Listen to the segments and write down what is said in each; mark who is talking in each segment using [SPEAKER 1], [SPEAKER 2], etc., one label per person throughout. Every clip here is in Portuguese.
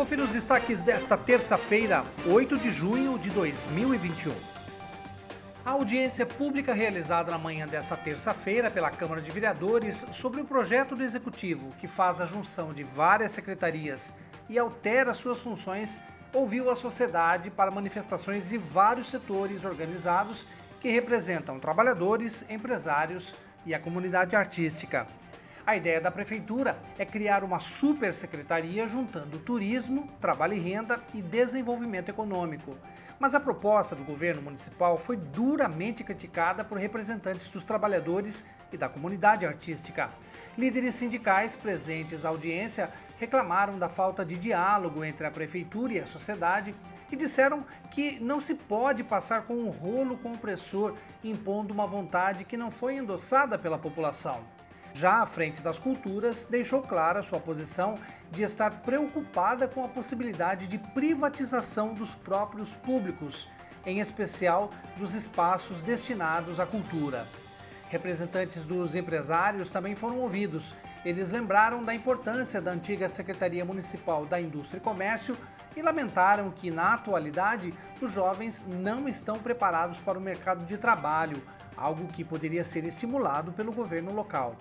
[SPEAKER 1] Confira os destaques desta terça-feira, 8 de junho de 2021. A audiência pública realizada na manhã desta terça-feira pela Câmara de Vereadores sobre o projeto do Executivo que faz a junção de várias secretarias e altera suas funções ouviu a sociedade para manifestações de vários setores organizados que representam trabalhadores, empresários e a comunidade artística. A ideia da prefeitura é criar uma super secretaria juntando turismo, trabalho e renda e desenvolvimento econômico. Mas a proposta do governo municipal foi duramente criticada por representantes dos trabalhadores e da comunidade artística. Líderes sindicais presentes à audiência reclamaram da falta de diálogo entre a prefeitura e a sociedade e disseram que não se pode passar com um rolo compressor impondo uma vontade que não foi endossada pela população. Já à frente das culturas, deixou clara sua posição de estar preocupada com a possibilidade de privatização dos próprios públicos, em especial dos espaços destinados à cultura. Representantes dos empresários também foram ouvidos. Eles lembraram da importância da antiga Secretaria Municipal da Indústria e Comércio e lamentaram que, na atualidade, os jovens não estão preparados para o mercado de trabalho, algo que poderia ser estimulado pelo governo local.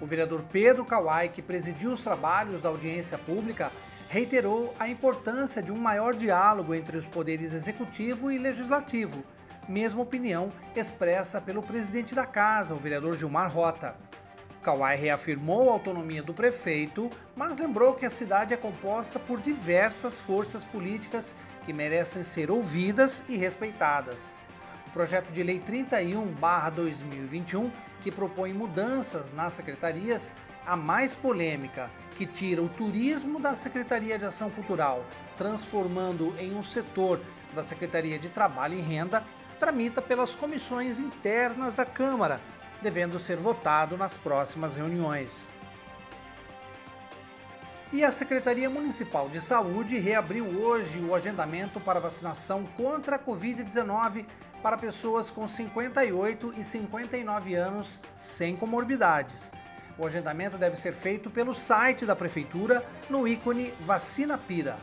[SPEAKER 1] O vereador Pedro Kawai, que presidiu os trabalhos da audiência pública, reiterou a importância de um maior diálogo entre os poderes executivo e legislativo, mesma opinião expressa pelo presidente da casa, o vereador Gilmar Rota. Kawai reafirmou a autonomia do prefeito, mas lembrou que a cidade é composta por diversas forças políticas que merecem ser ouvidas e respeitadas. Projeto de lei 31/2021 que propõe mudanças nas secretarias, a mais polêmica, que tira o turismo da Secretaria de Ação Cultural, transformando em um setor da Secretaria de Trabalho e Renda, tramita pelas comissões internas da Câmara, devendo ser votado nas próximas reuniões. E a Secretaria Municipal de Saúde reabriu hoje o agendamento para vacinação contra a Covid-19 para pessoas com 58 e 59 anos sem comorbidades. O agendamento deve ser feito pelo site da Prefeitura no ícone Vacina Pira.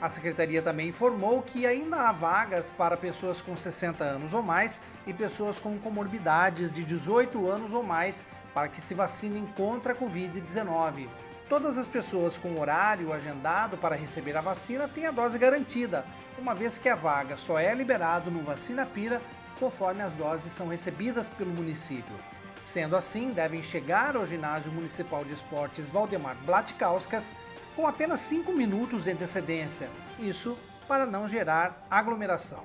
[SPEAKER 1] A Secretaria também informou que ainda há vagas para pessoas com 60 anos ou mais e pessoas com comorbidades de 18 anos ou mais para que se vacinem contra a Covid-19. Todas as pessoas com horário agendado para receber a vacina têm a dose garantida, uma vez que a vaga só é liberada no Vacina Pira conforme as doses são recebidas pelo município. Sendo assim, devem chegar ao Ginásio Municipal de Esportes Valdemar Blatkauskas com apenas 5 minutos de antecedência, isso para não gerar aglomeração.